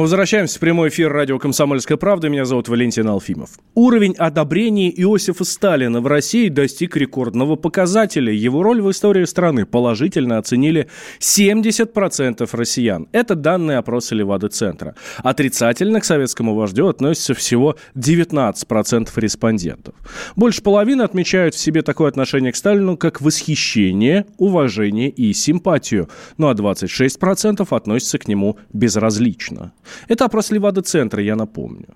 Мы возвращаемся в прямой эфир радио «Комсомольская правда». Меня зовут Валентин Алфимов. Уровень одобрения Иосифа Сталина в России достиг рекордного показателя. Его роль в истории страны положительно оценили 70% россиян. Это данные опроса Левады-центра. Отрицательно к советскому вождю относятся всего 19% респондентов. Больше половины отмечают в себе такое отношение к Сталину, как восхищение, уважение и симпатию. Ну а 26% относятся к нему безразлично. Это опрос Левада-центра, я напомню.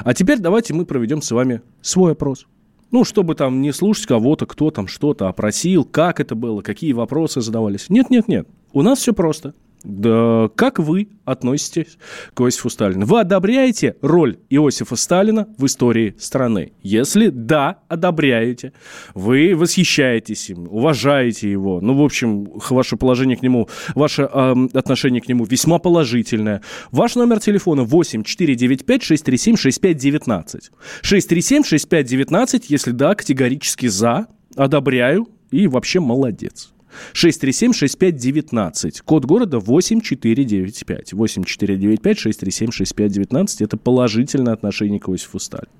А теперь давайте мы проведем с вами свой опрос. Ну, чтобы там не слушать кого-то, кто там что-то опросил, как это было, какие вопросы задавались. Нет, нет, нет. У нас все просто. Да, как вы относитесь к Иосифу Сталину? Вы одобряете роль Иосифа Сталина в истории страны? Если да, одобряете, вы восхищаетесь им, уважаете его, ну, в общем, ваше положение к нему, ваше э, отношение к нему весьма положительное. Ваш номер телефона 8 495 637 6519. 637 6519, если да, категорически за, одобряю и вообще молодец. 637-6519. Код города 8495. 8495-637-6519. Это положительное отношение к Иосифу Сталину.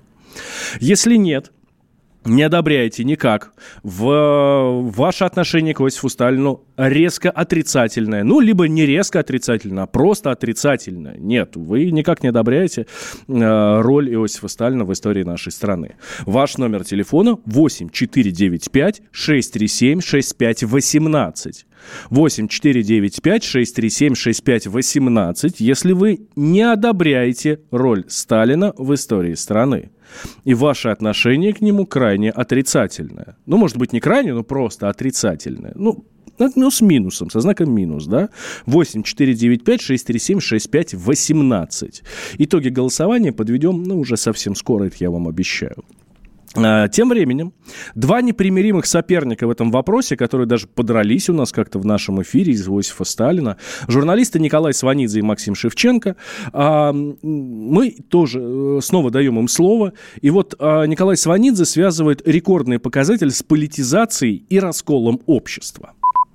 Если нет, не одобряете никак, в ваше отношение к Иосифу Сталину резко отрицательное. Ну, либо не резко отрицательное, а просто отрицательное. Нет, вы никак не одобряете э, роль Иосифа Сталина в истории нашей страны. Ваш номер телефона 8 495 637 6518. 8 495 637 6518, если вы не одобряете роль Сталина в истории страны и ваше отношение к нему крайне отрицательное. Ну, может быть, не крайне, но просто отрицательное. Ну, ну, с минусом, со знаком минус, да? 8 495 637 65 18. Итоги голосования подведем, ну, уже совсем скоро, это я вам обещаю. А, тем временем, два непримиримых соперника в этом вопросе, которые даже подрались у нас как-то в нашем эфире из Иосифа Сталина, журналисты Николай Сванидзе и Максим Шевченко, а, мы тоже э, снова даем им слово. И вот а, Николай Сванидзе связывает рекордный показатель с политизацией и расколом общества.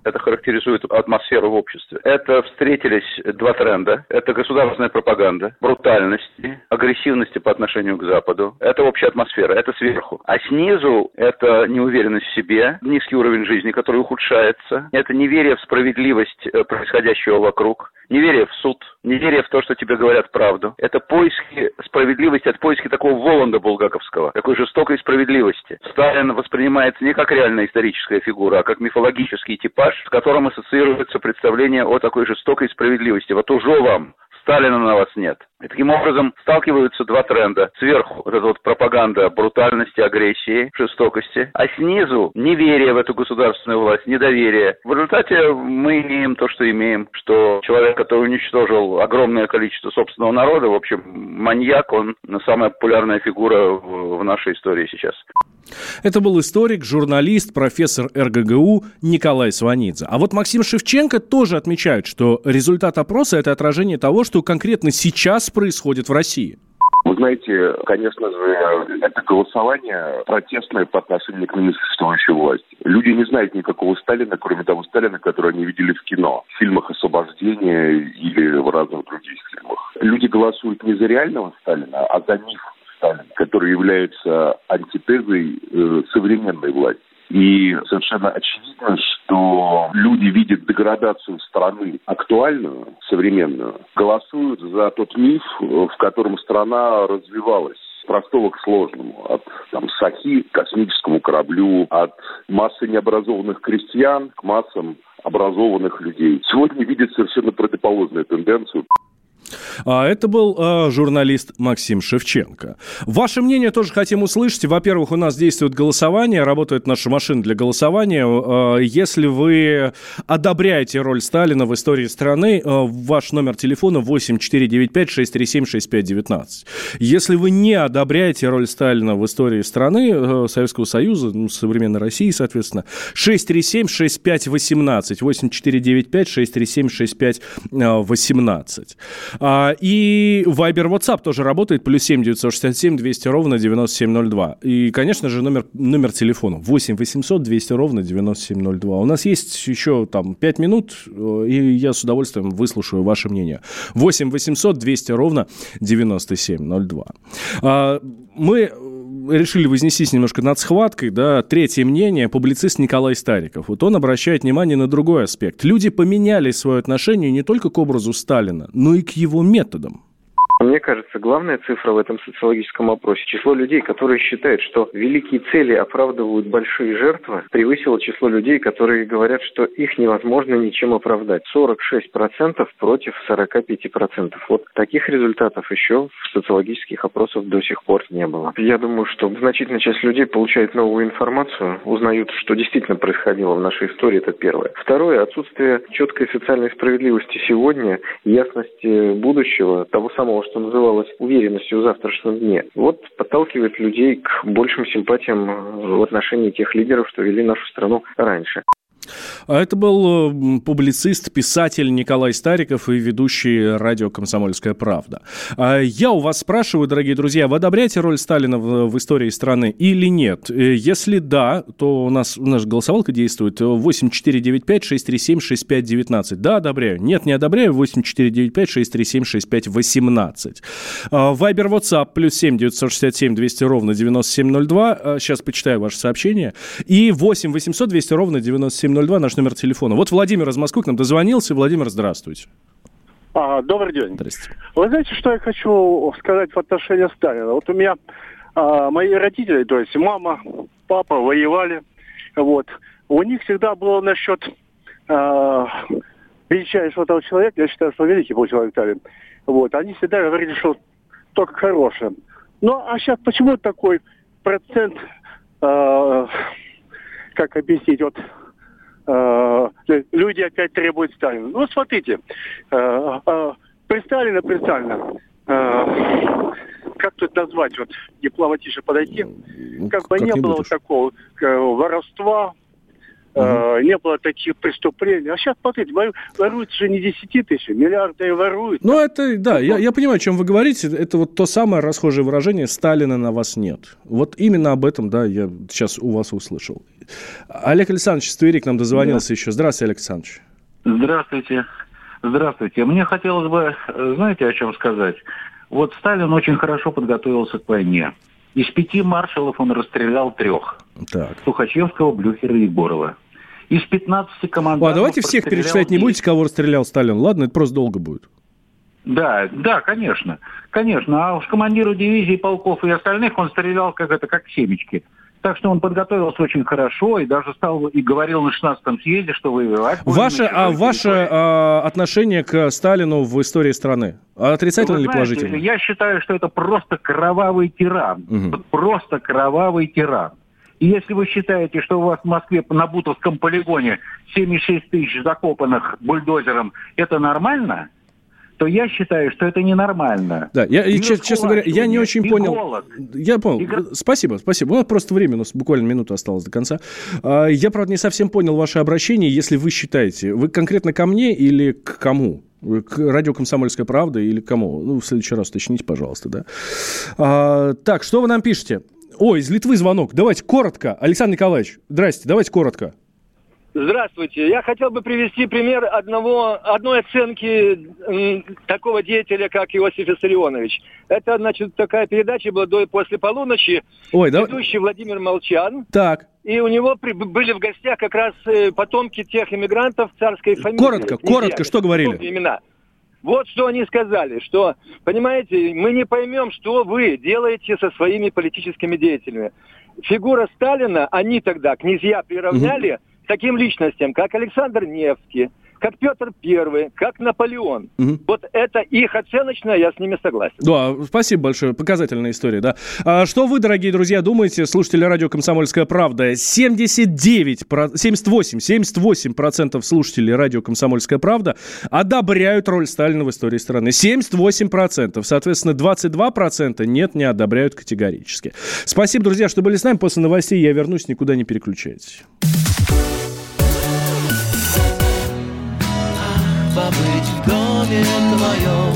Это характеризует атмосферу в обществе. Это встретились два тренда. Это государственная пропаганда, брутальности, агрессивности по отношению к Западу. Это общая атмосфера, это сверху. А снизу это неуверенность в себе, низкий уровень жизни, который ухудшается. Это неверие в справедливость э, происходящего вокруг, неверие в суд, неверие в то, что тебе говорят правду. Это поиски справедливости, это поиски такого Воланда булгаковского, такой жестокой справедливости. Сталин воспринимается не как реальная историческая фигура, а как мифологический типаж, с которым ассоциируется представление о такой жестокой справедливости. Вот уже вам, Сталина на вас нет. И таким образом сталкиваются два тренда. Сверху вот эта вот пропаганда брутальности, агрессии, жестокости, а снизу неверие в эту государственную власть, недоверие. В результате мы имеем то, что имеем, что человек, который уничтожил огромное количество собственного народа, в общем, маньяк, он самая популярная фигура в нашей истории сейчас. Это был историк, журналист, профессор РГГУ Николай Сванидзе. А вот Максим Шевченко тоже отмечает, что результат опроса – это отражение того, что конкретно сейчас происходит в России? Вы знаете, конечно же, это голосование протестное по отношению к ныне существующей власти. Люди не знают никакого Сталина, кроме того Сталина, который они видели в кино, в фильмах «Освобождение» или в разных других фильмах. Люди голосуют не за реального Сталина, а за миф Сталина, который является антитезой э, современной власти. И совершенно очевидно, что люди видят деградацию страны актуальную, современную, голосуют за тот миф, в котором страна развивалась простого к сложному. От там, Сахи к космическому кораблю, от массы необразованных крестьян к массам образованных людей. Сегодня видят совершенно противоположную тенденцию. А это был э, журналист Максим Шевченко. Ваше мнение тоже хотим услышать. Во-первых, у нас действует голосование, работает наша машина для голосования. Э, если вы одобряете роль Сталина в истории страны, э, ваш номер телефона 8495 637 6519. Если вы не одобряете роль Сталина в истории страны, э, Советского Союза, ну, современной России, соответственно, 637 6518. 8495 637 6518. А, и Viber WhatsApp тоже работает, плюс 7 967 200 ровно 9702. И, конечно же, номер, номер телефона 8 800 200 ровно 9702. У нас есть еще там 5 минут, э, и я с удовольствием выслушаю ваше мнение. 8 800 200 ровно 9702. А, мы решили вознестись немножко над схваткой, да, третье мнение, публицист Николай Стариков. Вот он обращает внимание на другой аспект. Люди поменяли свое отношение не только к образу Сталина, но и к его методам. Кажется, главная цифра в этом социологическом опросе – число людей, которые считают, что великие цели оправдывают большие жертвы, превысило число людей, которые говорят, что их невозможно ничем оправдать. 46% против 45%. Вот таких результатов еще в социологических опросах до сих пор не было. Я думаю, что значительная часть людей получает новую информацию, узнают, что действительно происходило в нашей истории, это первое. Второе – отсутствие четкой социальной справедливости сегодня, ясности будущего, того самого, что называлось уверенностью в завтрашнем дне, вот подталкивает людей к большим симпатиям в отношении тех лидеров, что вели нашу страну раньше. А это был э, публицист, писатель Николай Стариков и ведущий радио «Комсомольская правда». А я у вас спрашиваю, дорогие друзья, вы одобряете роль Сталина в, истории страны или нет? Э, если да, то у нас, у нас голосовалка действует 8495-637-6519. Да, одобряю. Нет, не одобряю. 8495-637-6518. Вайбер, WhatsApp, плюс 7 967 200 ровно 9702. Сейчас почитаю ваше сообщение. И 8 800 200 ровно 9702. 9702 наш номер телефона. Вот Владимир из Москвы к нам дозвонился. Владимир, здравствуйте. А, добрый день. Здрасте. Вы знаете, что я хочу сказать в отношении Сталина? Вот у меня а, мои родители, то есть мама, папа воевали. Вот. У них всегда было насчет а, величайшего того человека, я считаю, что великий был человек Сталин. Вот. Они всегда говорили, что только хорошее. Ну, а сейчас почему такой процент, э, как объяснить, вот люди опять требуют Сталина. Ну, смотрите, э, э, при Сталине, при Сталине, как тут назвать, вот дипломатично подойти, ну, как бы не было вот такого воровства, Uh-huh. не было таких преступлений. А сейчас, смотрите, воруют же не десяти тысяч, миллиарды воруют. Ну, это, да, я, я понимаю, о чем вы говорите. Это вот то самое расхожее выражение «Сталина на вас нет». Вот именно об этом, да, я сейчас у вас услышал. Олег Александрович Стверик нам дозвонился да. еще. Здравствуйте, Олег Александрович. Здравствуйте. Здравствуйте. Мне хотелось бы, знаете, о чем сказать? Вот Сталин очень хорошо подготовился к войне. Из пяти маршалов он расстрелял трех. Так. Тухачевского, Блюхера и Егорова. Из 15 командиров... А давайте всех перечислять не будете, кого расстрелял Сталин. Ладно, это просто долго будет. Да, да, конечно. Конечно. А уж командиру дивизии, полков и остальных он стрелял как это, как семечки. Так что он подготовился очень хорошо и даже стал и говорил на 16-м съезде, что воевать. Ваше, а, ваше а, отношение к Сталину в истории страны? Отрицательно или положительно? Я считаю, что это просто кровавый тиран. Угу. Просто кровавый тиран. И если вы считаете, что у вас в Москве на Бутовском полигоне 76 тысяч закопанных бульдозером, это нормально, то я считаю, что это ненормально. Да, я, и, честно, честно говоря, я не очень понял. Голод. Я понял. И... Спасибо, спасибо. У нас просто время, у нас буквально минута осталась до конца. А, я, правда, не совсем понял ваше обращение. Если вы считаете, вы конкретно ко мне или к кому? К радио «Комсомольская правда» или к кому? Ну, в следующий раз уточните, пожалуйста, да. А, так, что вы нам пишете? Ой, из Литвы звонок. Давайте коротко. Александр Николаевич, здрасте, давайте коротко. Здравствуйте. Я хотел бы привести пример одного, одной оценки такого деятеля, как Иосиф Виссарионович. Это, значит, такая передача была до после полуночи. Ой, ведущий да... Владимир Молчан. Так. И у него при, были в гостях как раз э, потомки тех иммигрантов царской фамилии. Коротко, коротко, что говорили? Имена. Вот что они сказали, что, понимаете, мы не поймем, что вы делаете со своими политическими деятелями. Фигура Сталина, они тогда, князья, приравняли угу таким личностям, как Александр Невский, как Петр Первый, как Наполеон. Угу. Вот это их оценочное, я с ними согласен. Да, спасибо большое, показательная история, да. А что вы, дорогие друзья, думаете, слушатели радио «Комсомольская правда»? 79, 78, 78 процентов слушателей радио «Комсомольская правда» одобряют роль Сталина в истории страны. 78 процентов. Соответственно, 22 процента нет, не одобряют категорически. Спасибо, друзья, что были с нами. После новостей я вернусь, никуда не переключайтесь. Побыть в доме твоем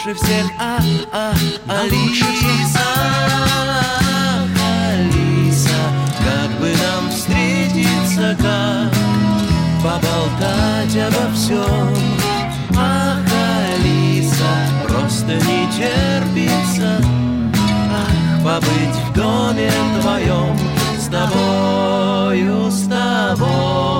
лучше всех, а, а, Алиса, Алиса, как бы нам встретиться, как поболтать обо всем. Ах, Алиса, просто не терпится, ах, побыть в доме твоем с тобою, с тобою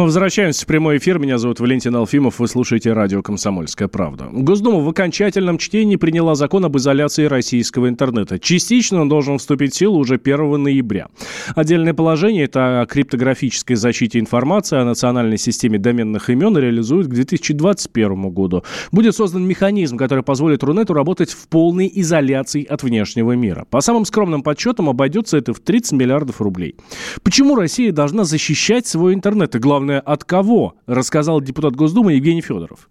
Мы возвращаемся в прямой эфир. Меня зовут Валентин Алфимов. Вы слушаете радио «Комсомольская правда». Госдума в окончательном чтении приняла закон об изоляции российского интернета. Частично он должен вступить в силу уже 1 ноября. Отдельное положение – это о криптографической защите информации о национальной системе доменных имен реализуют к 2021 году. Будет создан механизм, который позволит Рунету работать в полной изоляции от внешнего мира. По самым скромным подсчетам обойдется это в 30 миллиардов рублей. Почему Россия должна защищать свой интернет? И главное, главное, от кого, рассказал депутат Госдумы Евгений Федоров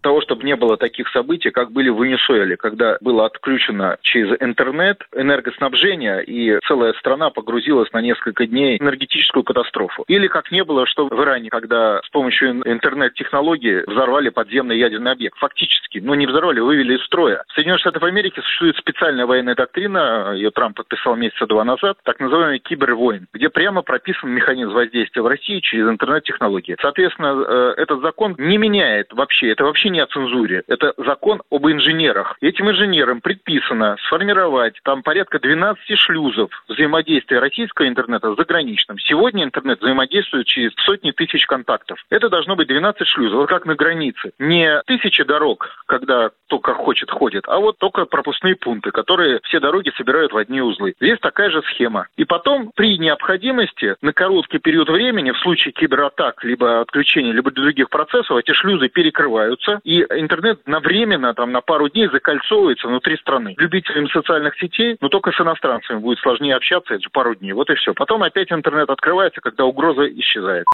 того, чтобы не было таких событий, как были в Венесуэле, когда было отключено через интернет энергоснабжение, и целая страна погрузилась на несколько дней в энергетическую катастрофу. Или как не было, что в Иране, когда с помощью интернет-технологии взорвали подземный ядерный объект. Фактически, ну не взорвали, вывели из строя. В Соединенных Штатах Америки существует специальная военная доктрина, ее Трамп подписал месяца два назад, так называемый кибервойн, где прямо прописан механизм воздействия в России через интернет-технологии. Соответственно, э, этот закон не меняет вообще, это вообще не о цензуре. Это закон об инженерах. Этим инженерам предписано сформировать там порядка 12 шлюзов взаимодействия российского интернета с заграничным. Сегодня интернет взаимодействует через сотни тысяч контактов. Это должно быть 12 шлюзов, вот как на границе. Не тысячи дорог, когда кто как хочет ходит, а вот только пропускные пункты, которые все дороги собирают в одни узлы. Здесь такая же схема. И потом при необходимости на короткий период времени в случае кибератак, либо отключения, либо других процессов, эти шлюзы перекрываются, и интернет на временно, там, на пару дней закольцовывается внутри страны. Любителям социальных сетей, но только с иностранцами будет сложнее общаться эти пару дней. Вот и все. Потом опять интернет открывается, когда угроза исчезает.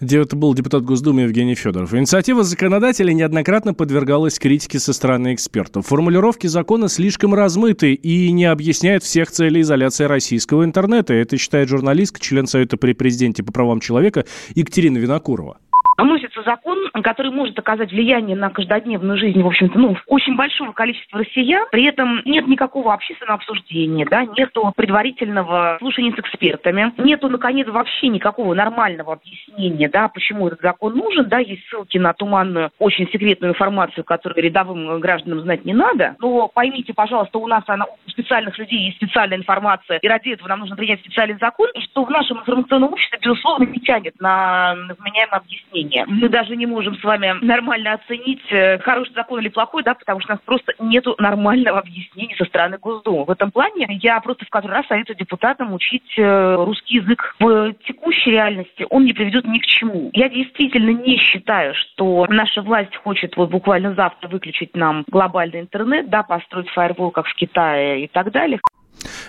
Где это был депутат Госдумы Евгений Федоров. Инициатива законодателей неоднократно подвергалась критике со стороны экспертов. Формулировки закона слишком размыты и не объясняют всех целей изоляции российского интернета. Это считает журналистка, член Совета при президенте по правам человека Екатерина Винокурова вносится закон, который может оказать влияние на каждодневную жизнь, в общем-то, ну, очень большого количества россиян. При этом нет никакого общественного обсуждения, да, нету предварительного слушания с экспертами, нету, наконец, вообще никакого нормального объяснения, да, почему этот закон нужен, да, есть ссылки на туманную, очень секретную информацию, которую рядовым гражданам знать не надо. Но поймите, пожалуйста, у нас она, у специальных людей есть специальная информация, и ради этого нам нужно принять специальный закон, и что в нашем информационном обществе, безусловно, не тянет на вменяемое объяснение. Мнение. Мы даже не можем с вами нормально оценить, э, хороший закон или плохой, да, потому что у нас просто нету нормального объяснения со стороны Госдумы. В этом плане я просто в который раз советую депутатам учить э, русский язык. В текущей реальности он не приведет ни к чему. Я действительно не считаю, что наша власть хочет вот буквально завтра выключить нам глобальный интернет, да, построить фаервол, как в Китае и так далее.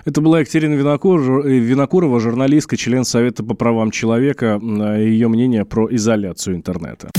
Это была Екатерина Винокурова, э, Винокурова, журналистка, член Совета по правам человека. Ее мнение про изоляцию интернета.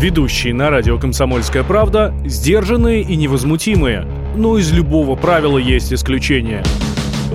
Ведущие на радио «Комсомольская правда» сдержанные и невозмутимые. Но из любого правила есть исключение.